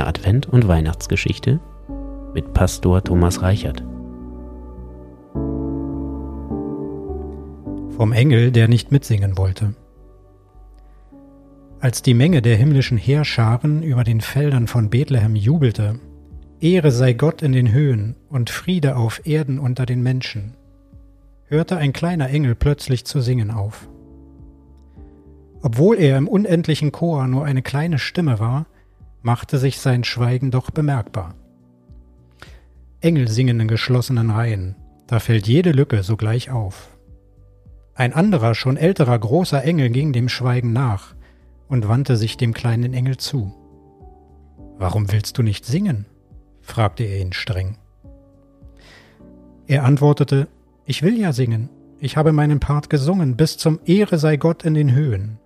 kleine Advent- und Weihnachtsgeschichte mit Pastor Thomas Reichert. Vom Engel, der nicht mitsingen wollte. Als die Menge der himmlischen Heerscharen über den Feldern von Bethlehem jubelte, Ehre sei Gott in den Höhen und Friede auf Erden unter den Menschen, hörte ein kleiner Engel plötzlich zu singen auf. Obwohl er im unendlichen Chor nur eine kleine Stimme war, machte sich sein Schweigen doch bemerkbar. Engel singen in geschlossenen Reihen, da fällt jede Lücke sogleich auf. Ein anderer, schon älterer großer Engel ging dem Schweigen nach und wandte sich dem kleinen Engel zu. Warum willst du nicht singen? fragte er ihn streng. Er antwortete, ich will ja singen, ich habe meinen Part gesungen, bis zum Ehre sei Gott in den Höhen.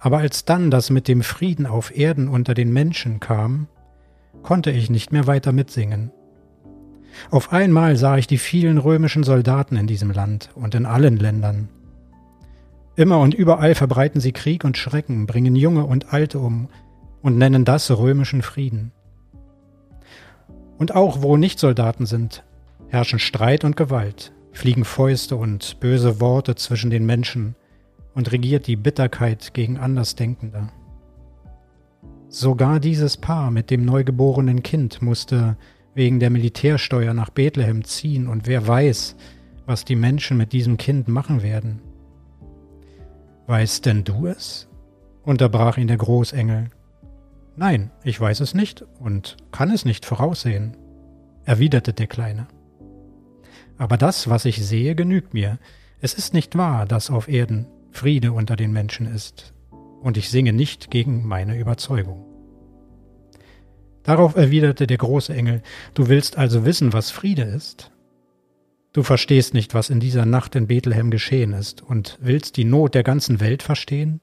Aber als dann das mit dem Frieden auf Erden unter den Menschen kam, konnte ich nicht mehr weiter mitsingen. Auf einmal sah ich die vielen römischen Soldaten in diesem Land und in allen Ländern. Immer und überall verbreiten sie Krieg und Schrecken, bringen Junge und Alte um und nennen das römischen Frieden. Und auch wo nicht Soldaten sind, herrschen Streit und Gewalt, fliegen Fäuste und böse Worte zwischen den Menschen, und regiert die Bitterkeit gegen Andersdenkende. Sogar dieses Paar mit dem neugeborenen Kind musste wegen der Militärsteuer nach Bethlehem ziehen und wer weiß, was die Menschen mit diesem Kind machen werden. Weißt denn du es? unterbrach ihn der Großengel. Nein, ich weiß es nicht und kann es nicht voraussehen, erwiderte der Kleine. Aber das, was ich sehe, genügt mir. Es ist nicht wahr, dass auf Erden Friede unter den Menschen ist, und ich singe nicht gegen meine Überzeugung. Darauf erwiderte der große Engel, Du willst also wissen, was Friede ist? Du verstehst nicht, was in dieser Nacht in Bethlehem geschehen ist, und willst die Not der ganzen Welt verstehen?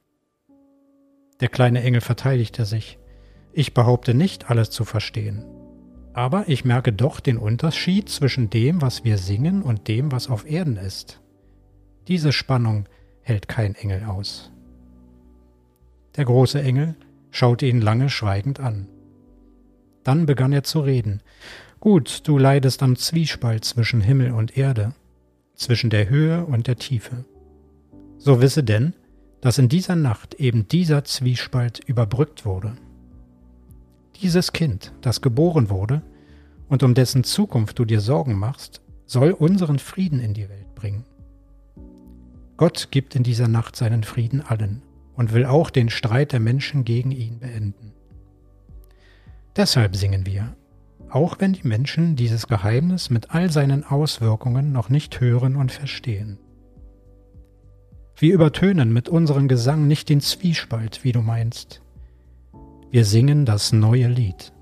Der kleine Engel verteidigte sich. Ich behaupte nicht, alles zu verstehen. Aber ich merke doch den Unterschied zwischen dem, was wir singen, und dem, was auf Erden ist. Diese Spannung hält kein Engel aus. Der große Engel schaute ihn lange schweigend an. Dann begann er zu reden. Gut, du leidest am Zwiespalt zwischen Himmel und Erde, zwischen der Höhe und der Tiefe. So wisse denn, dass in dieser Nacht eben dieser Zwiespalt überbrückt wurde. Dieses Kind, das geboren wurde und um dessen Zukunft du dir Sorgen machst, soll unseren Frieden in die Welt bringen. Gott gibt in dieser Nacht seinen Frieden allen und will auch den Streit der Menschen gegen ihn beenden. Deshalb singen wir, auch wenn die Menschen dieses Geheimnis mit all seinen Auswirkungen noch nicht hören und verstehen. Wir übertönen mit unserem Gesang nicht den Zwiespalt, wie du meinst. Wir singen das neue Lied.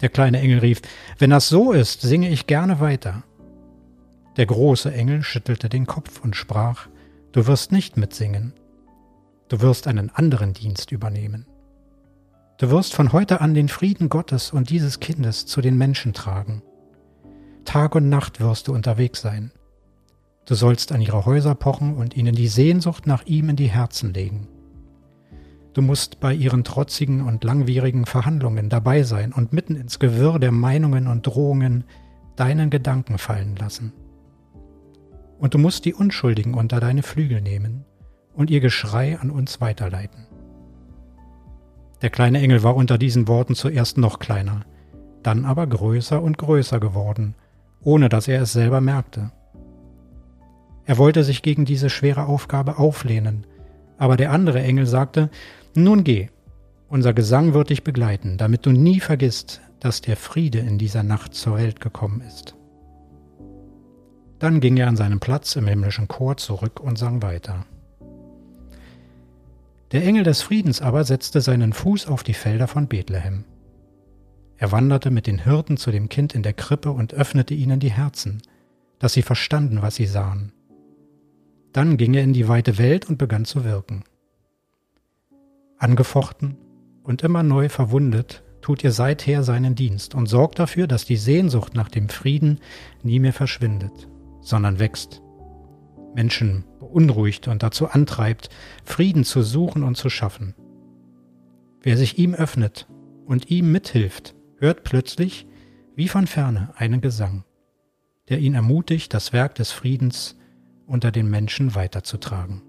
Der kleine Engel rief, wenn das so ist, singe ich gerne weiter. Der große Engel schüttelte den Kopf und sprach, Du wirst nicht mitsingen, du wirst einen anderen Dienst übernehmen. Du wirst von heute an den Frieden Gottes und dieses Kindes zu den Menschen tragen. Tag und Nacht wirst du unterwegs sein. Du sollst an ihre Häuser pochen und ihnen die Sehnsucht nach ihm in die Herzen legen. Du musst bei ihren trotzigen und langwierigen Verhandlungen dabei sein und mitten ins Gewirr der Meinungen und Drohungen deinen Gedanken fallen lassen und du musst die Unschuldigen unter deine Flügel nehmen und ihr Geschrei an uns weiterleiten. Der kleine Engel war unter diesen Worten zuerst noch kleiner, dann aber größer und größer geworden, ohne dass er es selber merkte. Er wollte sich gegen diese schwere Aufgabe auflehnen, aber der andere Engel sagte, Nun geh, unser Gesang wird dich begleiten, damit du nie vergisst, dass der Friede in dieser Nacht zur Welt gekommen ist. Dann ging er an seinen Platz im himmlischen Chor zurück und sang weiter. Der Engel des Friedens aber setzte seinen Fuß auf die Felder von Bethlehem. Er wanderte mit den Hirten zu dem Kind in der Krippe und öffnete ihnen die Herzen, dass sie verstanden, was sie sahen. Dann ging er in die weite Welt und begann zu wirken. Angefochten und immer neu verwundet, tut ihr seither seinen Dienst und sorgt dafür, dass die Sehnsucht nach dem Frieden nie mehr verschwindet sondern wächst. Menschen beunruhigt und dazu antreibt, Frieden zu suchen und zu schaffen. Wer sich ihm öffnet und ihm mithilft, hört plötzlich, wie von ferne, einen Gesang, der ihn ermutigt, das Werk des Friedens unter den Menschen weiterzutragen.